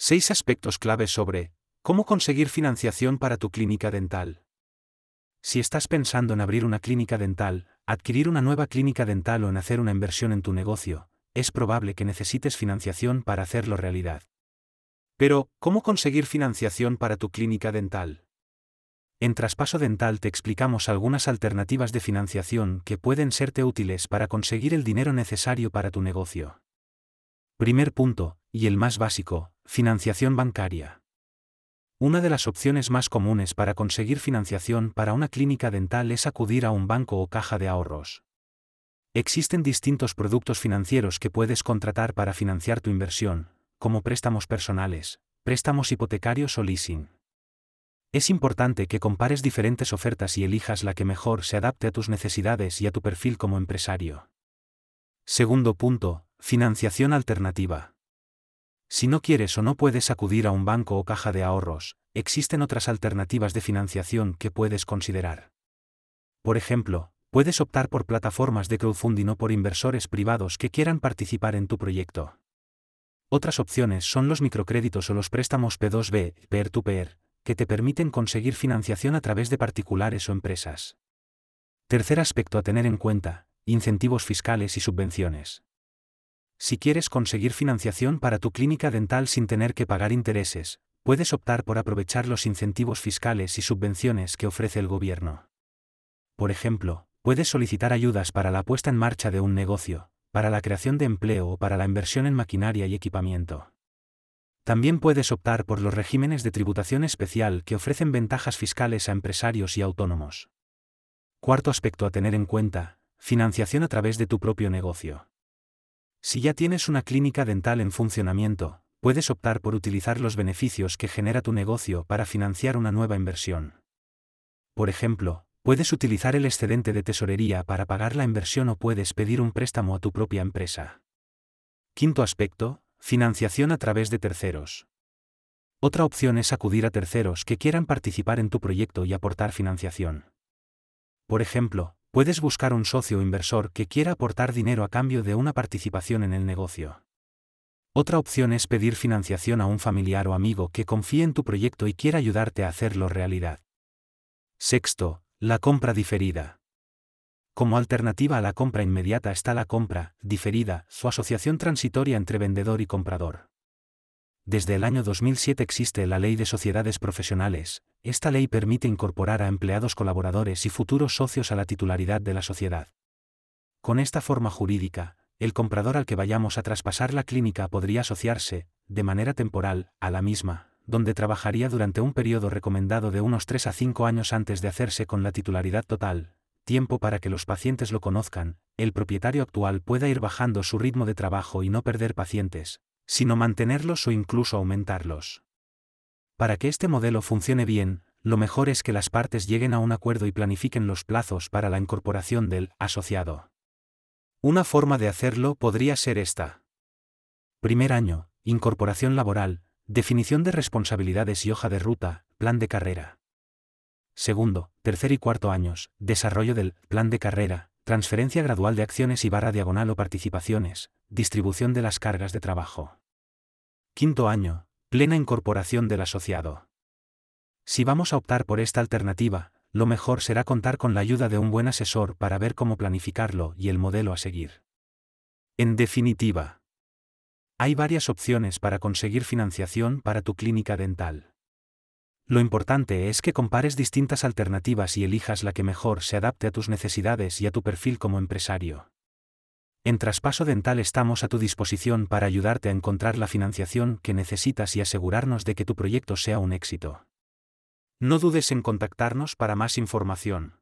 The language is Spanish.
6 aspectos claves sobre cómo conseguir financiación para tu clínica dental. Si estás pensando en abrir una clínica dental, adquirir una nueva clínica dental o en hacer una inversión en tu negocio, es probable que necesites financiación para hacerlo realidad. Pero, ¿cómo conseguir financiación para tu clínica dental? En Traspaso Dental te explicamos algunas alternativas de financiación que pueden serte útiles para conseguir el dinero necesario para tu negocio. Primer punto, y el más básico, financiación bancaria. Una de las opciones más comunes para conseguir financiación para una clínica dental es acudir a un banco o caja de ahorros. Existen distintos productos financieros que puedes contratar para financiar tu inversión, como préstamos personales, préstamos hipotecarios o leasing. Es importante que compares diferentes ofertas y elijas la que mejor se adapte a tus necesidades y a tu perfil como empresario. Segundo punto, financiación alternativa. Si no quieres o no puedes acudir a un banco o caja de ahorros, existen otras alternativas de financiación que puedes considerar. Por ejemplo, puedes optar por plataformas de crowdfunding o por inversores privados que quieran participar en tu proyecto. Otras opciones son los microcréditos o los préstamos P2B, peer-to-peer, que te permiten conseguir financiación a través de particulares o empresas. Tercer aspecto a tener en cuenta, incentivos fiscales y subvenciones. Si quieres conseguir financiación para tu clínica dental sin tener que pagar intereses, puedes optar por aprovechar los incentivos fiscales y subvenciones que ofrece el gobierno. Por ejemplo, puedes solicitar ayudas para la puesta en marcha de un negocio, para la creación de empleo o para la inversión en maquinaria y equipamiento. También puedes optar por los regímenes de tributación especial que ofrecen ventajas fiscales a empresarios y autónomos. Cuarto aspecto a tener en cuenta, financiación a través de tu propio negocio. Si ya tienes una clínica dental en funcionamiento, puedes optar por utilizar los beneficios que genera tu negocio para financiar una nueva inversión. Por ejemplo, puedes utilizar el excedente de tesorería para pagar la inversión o puedes pedir un préstamo a tu propia empresa. Quinto aspecto, Financiación a través de terceros. Otra opción es acudir a terceros que quieran participar en tu proyecto y aportar financiación. Por ejemplo, puedes buscar un socio inversor que quiera aportar dinero a cambio de una participación en el negocio. Otra opción es pedir financiación a un familiar o amigo que confíe en tu proyecto y quiera ayudarte a hacerlo realidad. Sexto, la compra diferida. Como alternativa a la compra inmediata está la compra, diferida, su asociación transitoria entre vendedor y comprador. Desde el año 2007 existe la Ley de Sociedades Profesionales, esta ley permite incorporar a empleados colaboradores y futuros socios a la titularidad de la sociedad. Con esta forma jurídica, el comprador al que vayamos a traspasar la clínica podría asociarse, de manera temporal, a la misma, donde trabajaría durante un periodo recomendado de unos 3 a 5 años antes de hacerse con la titularidad total, tiempo para que los pacientes lo conozcan, el propietario actual pueda ir bajando su ritmo de trabajo y no perder pacientes, sino mantenerlos o incluso aumentarlos. Para que este modelo funcione bien, lo mejor es que las partes lleguen a un acuerdo y planifiquen los plazos para la incorporación del asociado. Una forma de hacerlo podría ser esta. Primer año, incorporación laboral, definición de responsabilidades y hoja de ruta, plan de carrera. Segundo, tercer y cuarto años, desarrollo del plan de carrera, transferencia gradual de acciones y barra diagonal o participaciones, distribución de las cargas de trabajo. Quinto año, plena incorporación del asociado. Si vamos a optar por esta alternativa, lo mejor será contar con la ayuda de un buen asesor para ver cómo planificarlo y el modelo a seguir. En definitiva, hay varias opciones para conseguir financiación para tu clínica dental. Lo importante es que compares distintas alternativas y elijas la que mejor se adapte a tus necesidades y a tu perfil como empresario. En Traspaso Dental estamos a tu disposición para ayudarte a encontrar la financiación que necesitas y asegurarnos de que tu proyecto sea un éxito. No dudes en contactarnos para más información.